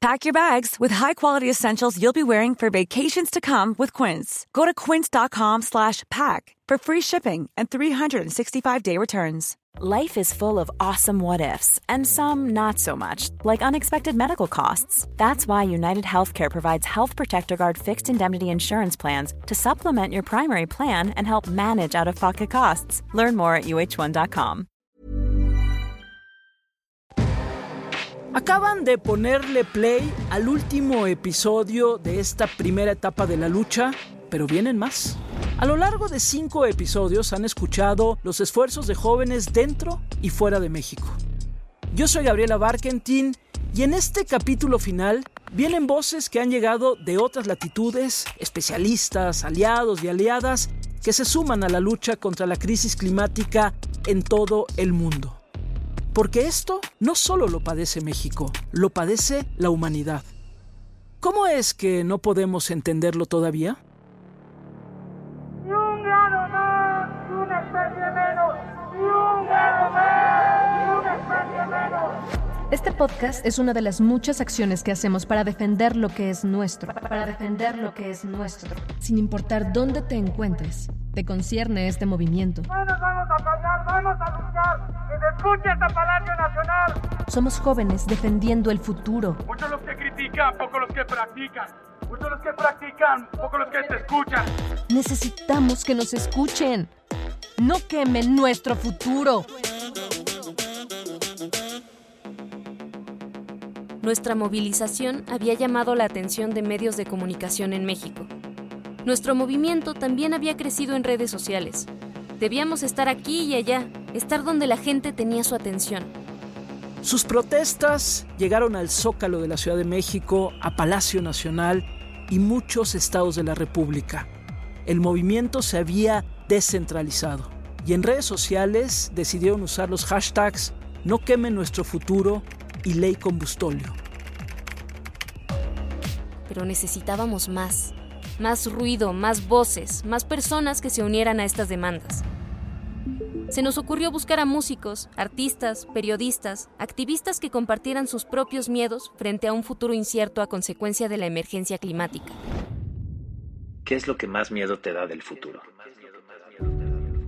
Pack your bags with high-quality essentials you'll be wearing for vacations to come with Quince. Go to quince.com/pack for free shipping and 365-day returns. Life is full of awesome what ifs and some not so much, like unexpected medical costs. That's why United Healthcare provides Health Protector Guard fixed indemnity insurance plans to supplement your primary plan and help manage out-of-pocket costs. Learn more at uh1.com. Acaban de ponerle play al último episodio de esta primera etapa de la lucha, pero vienen más. A lo largo de cinco episodios han escuchado los esfuerzos de jóvenes dentro y fuera de México. Yo soy Gabriela Barkentin y en este capítulo final vienen voces que han llegado de otras latitudes, especialistas, aliados y aliadas que se suman a la lucha contra la crisis climática en todo el mundo. Porque esto no solo lo padece México, lo padece la humanidad. ¿Cómo es que no podemos entenderlo todavía? Ni un grado más, ni una especie menos, ni un grado más, ni una especie menos. Este podcast es una de las muchas acciones que hacemos para defender lo que es nuestro, para defender lo que es nuestro, sin importar dónde te encuentres. Te concierne este movimiento. No nos vamos a callar, vamos a luchar. Escuche hasta Palacio Nacional. Somos jóvenes defendiendo el futuro. Muchos los que critican, pocos los que practican. Muchos los que practican, pocos los que te escuchan. Necesitamos que nos escuchen. No quemen nuestro futuro. Nuestra movilización había llamado la atención de medios de comunicación en México. Nuestro movimiento también había crecido en redes sociales. Debíamos estar aquí y allá, estar donde la gente tenía su atención. Sus protestas llegaron al Zócalo de la Ciudad de México, a Palacio Nacional y muchos estados de la República. El movimiento se había descentralizado y en redes sociales decidieron usar los hashtags No quemen nuestro futuro y Ley Combustóleo. Pero necesitábamos más. Más ruido, más voces, más personas que se unieran a estas demandas. Se nos ocurrió buscar a músicos, artistas, periodistas, activistas que compartieran sus propios miedos frente a un futuro incierto a consecuencia de la emergencia climática. ¿Qué es lo que más miedo te da del futuro?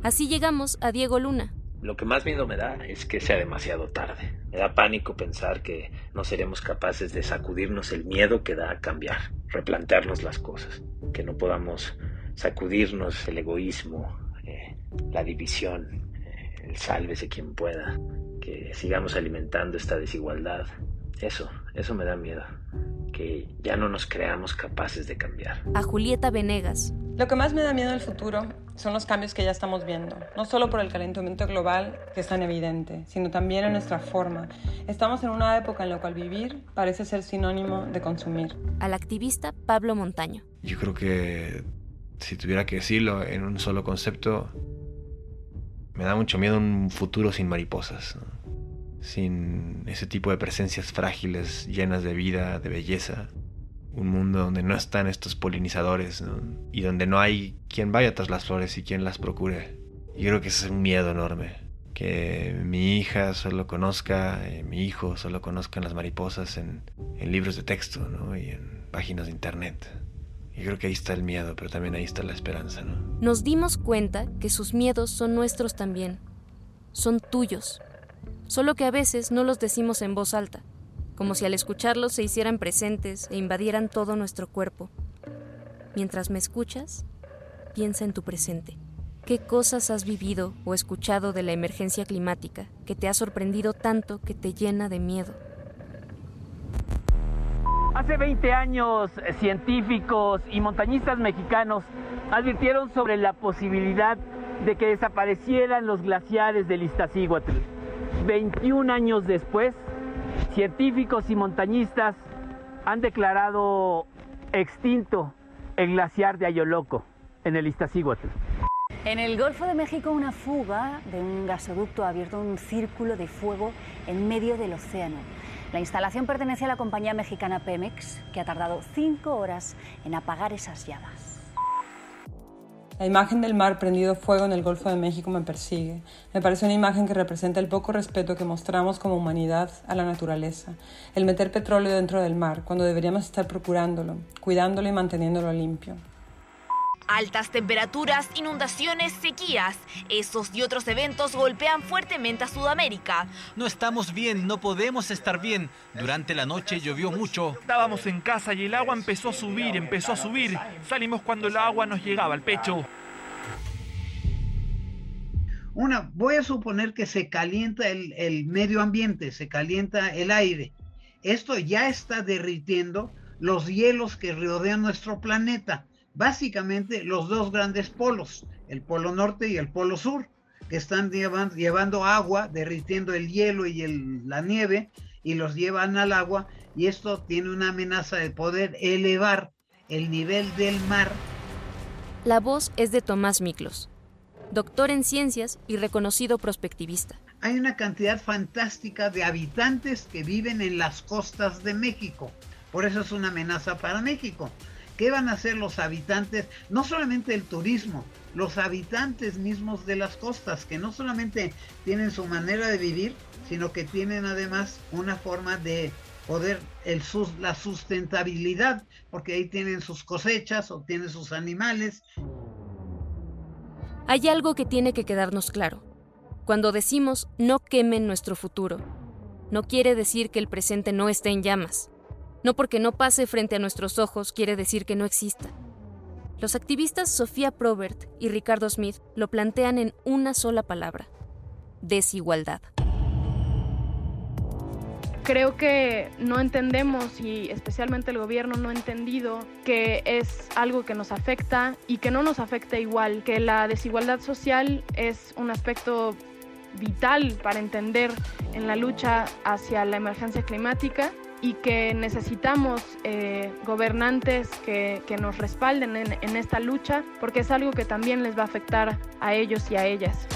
Así llegamos a Diego Luna. Lo que más miedo me da es que sea demasiado tarde. Me da pánico pensar que no seremos capaces de sacudirnos el miedo que da a cambiar, replantearnos las cosas, que no podamos sacudirnos el egoísmo, eh, la división, el sálvese quien pueda, que sigamos alimentando esta desigualdad. Eso, eso me da miedo, que ya no nos creamos capaces de cambiar. A Julieta Venegas. Lo que más me da miedo del futuro son los cambios que ya estamos viendo, no solo por el calentamiento global, que es tan evidente, sino también en nuestra forma. Estamos en una época en la cual vivir parece ser sinónimo de consumir. Al activista Pablo Montaño. Yo creo que si tuviera que decirlo en un solo concepto, me da mucho miedo un futuro sin mariposas, sin ese tipo de presencias frágiles, llenas de vida, de belleza. Un mundo donde no están estos polinizadores y donde no hay quien vaya tras las flores y quien las procure. Yo creo que ese es un miedo enorme. Que mi hija solo conozca, eh, mi hijo solo conozcan las mariposas en, libros de texto y en páginas de internet. Yo creo que ahí está el miedo, pero también ahí está la esperanza, ¿no? Nos dimos cuenta que sus miedos son nuestros también. Son tuyos. Solo que a veces no los decimos en voz alta, como si al escucharlos se hicieran presentes e invadieran todo nuestro cuerpo. Mientras me escuchas, piensa en tu presente. ¿Qué cosas has vivido o escuchado de la emergencia climática que te ha sorprendido tanto que te llena de miedo? Hace 20 años, científicos y montañistas mexicanos advirtieron sobre la posibilidad de que desaparecieran los glaciares del Iztaccíhuatl. 21 años después, científicos y montañistas han declarado extinto el glaciar de Ayoloco en el Iztaccíhuatl. En el Golfo de México, una fuga de un gasoducto ha abierto un círculo de fuego en medio del océano. La instalación pertenece a la compañía mexicana Pemex, que ha tardado cinco horas en apagar esas llamas. La imagen del mar prendido fuego en el Golfo de México me persigue. Me parece una imagen que representa el poco respeto que mostramos como humanidad a la naturaleza. El meter petróleo dentro del mar, cuando deberíamos estar procurándolo, cuidándolo y manteniéndolo limpio. Altas temperaturas, inundaciones, sequías. Esos y otros eventos golpean fuertemente a Sudamérica. No estamos bien, no podemos estar bien. Durante la noche llovió mucho. Estábamos en casa y el agua empezó a subir, empezó a subir. Salimos cuando el agua nos llegaba al pecho. Una, voy a suponer que se calienta el, el medio ambiente, se calienta el aire. Esto ya está derritiendo los hielos que rodean nuestro planeta básicamente los dos grandes polos, el polo norte y el polo sur, que están llevando, agua, derritiendo el hielo y la nieve, y los llevan al agua, y esto tiene una amenaza de poder elevar el nivel del mar. La voz es de Tomás Miklos, doctor en ciencias y reconocido prospectivista. Hay una cantidad fantástica de habitantes que viven en las costas de México. Por eso es una amenaza para México. ¿Qué van a hacer los habitantes? No solamente el turismo, los habitantes mismos de las costas, que no solamente tienen su manera de vivir, sino que tienen además una forma de poder, el, la sustentabilidad, porque ahí tienen sus cosechas o tienen sus animales. Hay algo que tiene que quedarnos claro. Cuando decimos no quemen nuestro futuro, no quiere decir que el presente no esté en llamas. No porque no pase frente a nuestros ojos quiere decir que no exista. Los activistas Sofía Probert y Ricardo Smith lo plantean en una sola palabra, desigualdad. Creo que no entendemos y especialmente el gobierno no ha entendido que es algo que nos afecta y que no nos afecta igual, que la desigualdad social es un aspecto vital para entender en la lucha hacia la emergencia climática y que necesitamos eh, gobernantes que, nos respalden en, esta lucha, porque es algo que también les va a afectar a ellos y a ellas.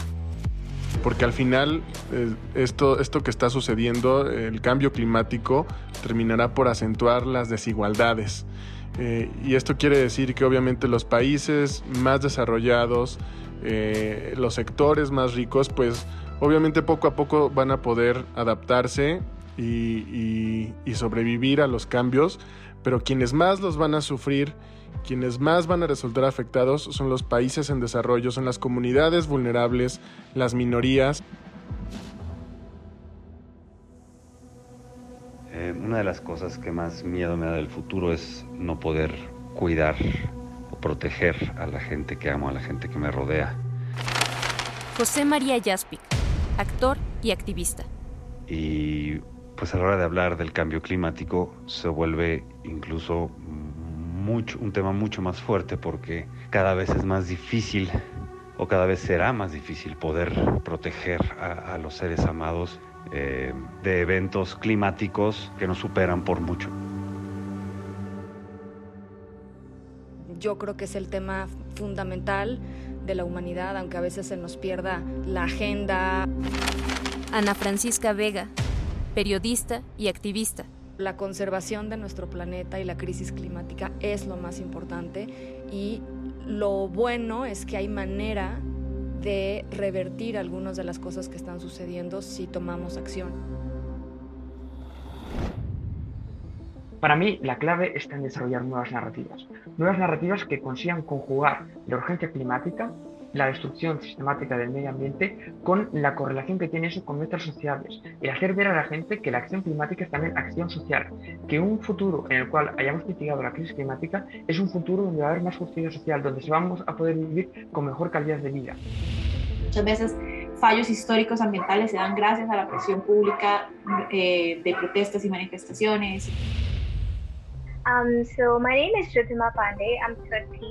Porque al final eh, esto, esto que está sucediendo, el cambio climático, terminará por acentuar las desigualdades. Eh, y esto quiere decir que obviamente los países más desarrollados, los sectores más ricos, pues obviamente poco a poco van a poder adaptarse y, sobrevivir a los cambios, pero quienes más los van a sufrir, quienes más van a resultar afectados son los países en desarrollo, son las comunidades vulnerables, las minorías. Eh, una de las cosas que más miedo me da del futuro es no poder cuidar o proteger a la gente que amo, a la gente que me rodea. José María Jaspic, actor y activista. Y pues a la hora de hablar del cambio climático se vuelve incluso mucho, un tema mucho más fuerte porque cada vez es más difícil o cada vez será más difícil poder proteger a, los seres amados eh, de eventos climáticos que nos superan por mucho. Yo creo que es el tema fundamental de la humanidad, aunque a veces se nos pierda la agenda. Ana Francisca Vega, periodista y activista. La conservación de nuestro planeta y la crisis climática es lo más importante y lo bueno es que hay manera de revertir algunas de las cosas que están sucediendo si tomamos acción. Para mí, la clave está en desarrollar nuevas narrativas. Nuevas narrativas que consigan conjugar la urgencia climática la destrucción sistemática del medio ambiente con la correlación que tiene eso con metas sociales y hacer ver a la gente que la acción climática es también acción social, que un futuro en el cual hayamos mitigado la crisis climática es un futuro donde va a haber más justicia social, donde se vamos a poder vivir con mejor calidad de vida. Muchas veces fallos históricos ambientales se dan gracias a la presión pública eh, de protestas y manifestaciones.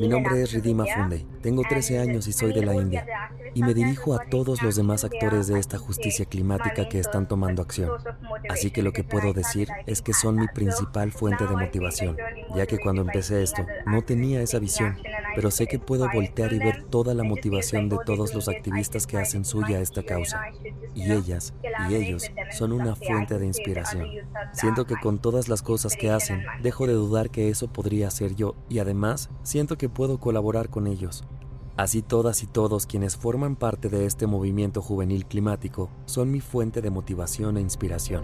Mi nombre es Ridima Funde. Tengo 13 años y soy de la India. Y me dirijo a todos los demás actores de esta justicia climática que están tomando acción. Así que lo que puedo decir es que son mi principal fuente de motivación, ya que cuando empecé esto no tenía esa visión, pero sé que puedo voltear y ver toda la motivación de todos los activistas que hacen suya esta causa. Y ellas y ellos son una fuente de inspiración. Siento que con todas las cosas que hacen, dejo de dudar que eso podría ser yo y además siento que puedo colaborar con ellos. Así todas y todos quienes forman parte de este movimiento juvenil climático son mi fuente de motivación e inspiración.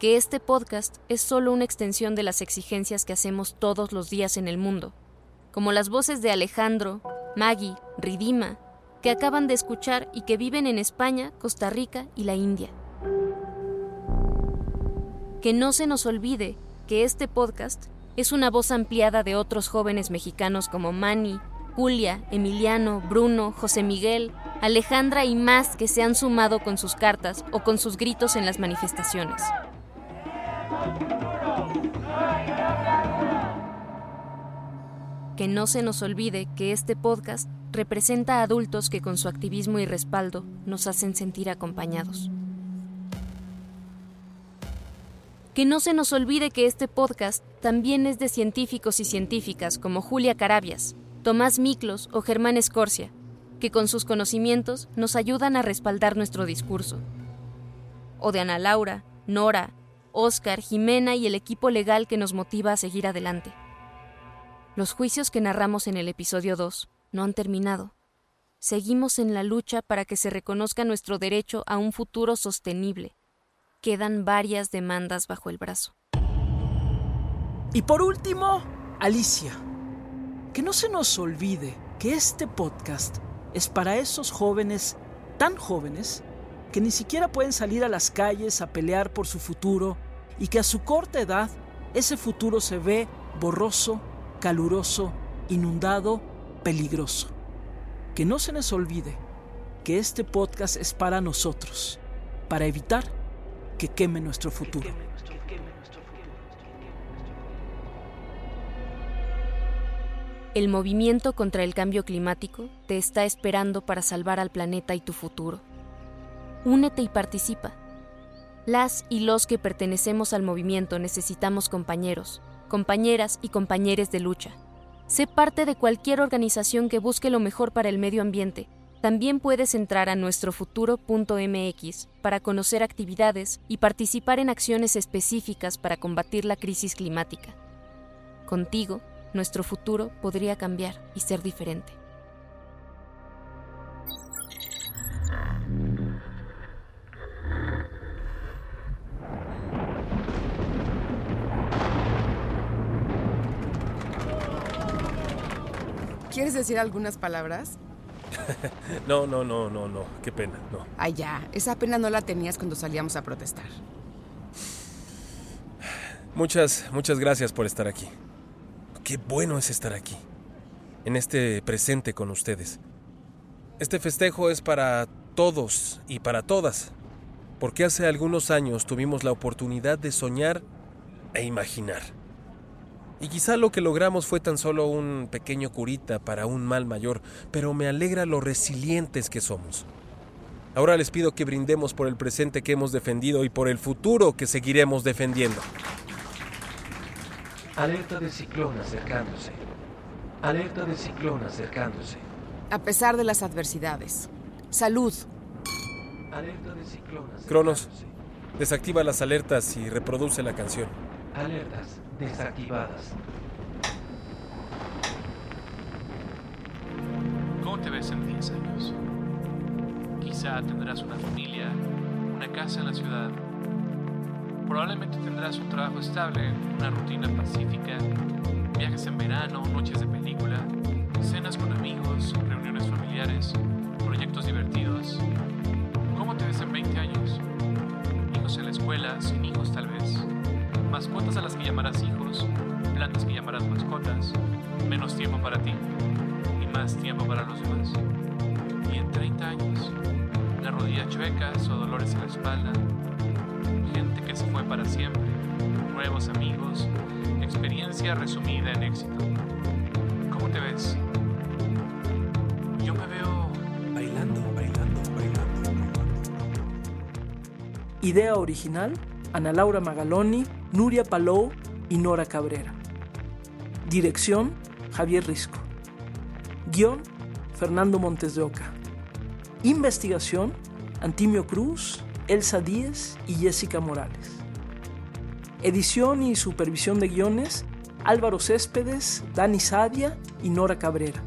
que este podcast es solo una extensión de las exigencias que hacemos todos los días en el mundo, como las voces de Alejandro, Maggie, Ridima, que acaban de escuchar y que viven en España, Costa Rica y la India. Que no se nos olvide que este podcast es una voz ampliada de otros jóvenes mexicanos como Manny, Julia, Emiliano, Bruno, José Miguel, Alejandra y más que se han sumado con sus cartas o con sus gritos en las manifestaciones. Que no se nos olvide que este podcast representa a adultos que con su activismo y respaldo nos hacen sentir acompañados. Que no se nos olvide que este podcast también es de científicos y científicas como Julia Carabias, Tomás Miklos o Germán Escorcia, que con sus conocimientos nos ayudan a respaldar nuestro discurso. O de Ana Laura, Nora, Oscar, Jimena y el equipo legal que nos motiva a seguir adelante. Los juicios que narramos en el episodio 2 no han terminado. Seguimos en la lucha para que se reconozca nuestro derecho a un futuro sostenible. Quedan varias demandas bajo el brazo. Y por último, Alicia. Que no se nos olvide que este podcast es para esos jóvenes, tan jóvenes, que ni siquiera pueden salir a las calles a pelear por su futuro y que a su corta edad ese futuro se ve borroso, caluroso, inundado, peligroso. Que no se les olvide que este podcast es para nosotros, para evitar que queme nuestro futuro. El movimiento contra el cambio climático te está esperando para salvar al planeta y tu futuro. Únete y participa. Las y los que pertenecemos al movimiento necesitamos compañeros, compañeras y compañeros de lucha. Sé parte de cualquier organización que busque lo mejor para el medio ambiente También puedes entrar a nuestrofuturo.mx para conocer actividades y participar en acciones específicas para combatir la crisis climática. Contigo, nuestro futuro podría cambiar y ser diferente. ¿Quieres decir algunas palabras? no, no, no, no, no. Qué pena, no. Ay, ya. Esa pena no la tenías cuando salíamos a protestar. Muchas, muchas gracias por estar aquí. Qué bueno es estar aquí. En este presente con ustedes. Este festejo es para todos y para todas. Porque hace algunos años tuvimos la oportunidad de soñar e imaginar. Y quizá lo que logramos fue tan solo un pequeño curita para un mal mayor, pero me alegra lo resilientes que somos. Ahora les pido que brindemos por el presente que hemos defendido y por el futuro que seguiremos defendiendo. Alerta de ciclón acercándose. Alerta de ciclón acercándose. A pesar de las adversidades. Salud. Alerta de ciclón acercándose. Cronos, desactiva las alertas y reproduce la canción. Alertas desactivadas. ¿Cómo te ves en 10 años? Quizá tendrás una familia, una casa en la ciudad. Probablemente tendrás un trabajo estable, una rutina pacífica, viajes en verano, noches de película, cenas con amigos, reuniones familiares, proyectos divertidos. ¿Cómo te ves en 20 años? Hijos en la escuela, sin hijos tal vez mascotas a las que llamarás hijos, plantas que llamarás mascotas, menos tiempo para ti y más tiempo para los demás. Y en 30 años, las rodillas chuecas o dolores en la espalda, gente que se fue para siempre, nuevos amigos, experiencia resumida en éxito. ¿Cómo te ves? Yo me veo bailando, bailando, bailando. Idea original, Ana Laura Magaloni, Nuria Palou y Nora Cabrera. Dirección, Javier Risco. Guión, Fernando Montes de Oca. Investigación, Antimio Cruz, Elsa Díez y Jessica Morales. Edición y supervisión de guiones, Álvaro Céspedes, Dani Sadia y Nora Cabrera.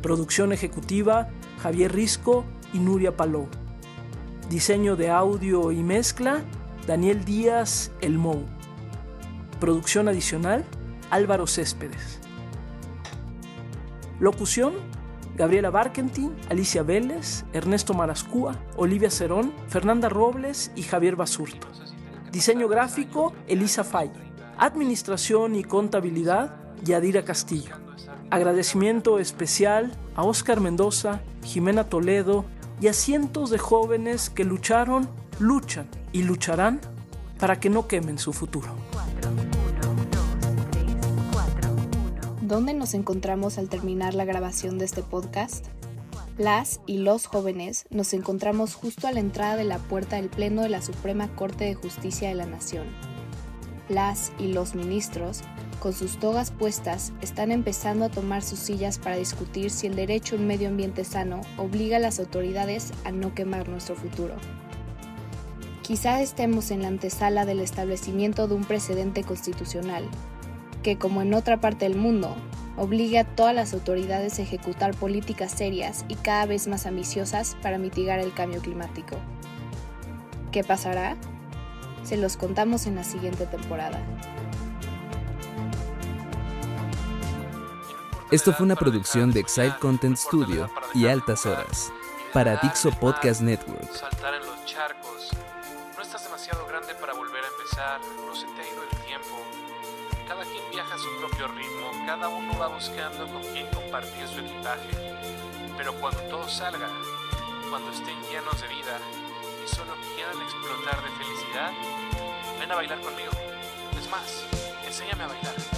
Producción ejecutiva, Javier Risco y Nuria Palou. Diseño de audio y mezcla, Daniel Díaz El Mou. Producción adicional, Álvaro Céspedes. Locución, Gabriela Barkentin, Alicia Vélez, Ernesto Marascúa, Olivia Cerón, Fernanda Robles y Javier Basurto. Diseño gráfico, Elisa Fay. Administración y contabilidad, Yadira Castillo. Agradecimiento especial a Óscar Mendoza, Jimena Toledo y a cientos de jóvenes que lucharon, luchan y lucharán para que no quemen su futuro. ¿Dónde nos encontramos al terminar la grabación de este podcast? Las y los jóvenes nos encontramos justo a la entrada de la puerta del Pleno de la Suprema Corte de Justicia de la Nación. Las y los ministros, con sus togas puestas, están empezando a tomar sus sillas para discutir si el derecho a un medio ambiente sano obliga a las autoridades a no quemar nuestro futuro. Quizá estemos en la antesala del establecimiento de un precedente constitucional, que como en otra parte del mundo, obligue a todas las autoridades a ejecutar políticas serias y cada vez más ambiciosas para mitigar el cambio climático. ¿Qué pasará? Se los contamos en la siguiente temporada. Esto fue una producción de Exile Content Studio y Altas Horas para Dixo Podcast Network. Demasiado grande para volver a empezar. No se te ha ido el tiempo. Cada quien viaja a su propio ritmo. Cada uno va buscando con quién compartir su equipaje. Pero cuando todo salga, cuando estén llenos de vida y solo quieran explotar de felicidad, ven a bailar conmigo. Es más, enséñame a bailar.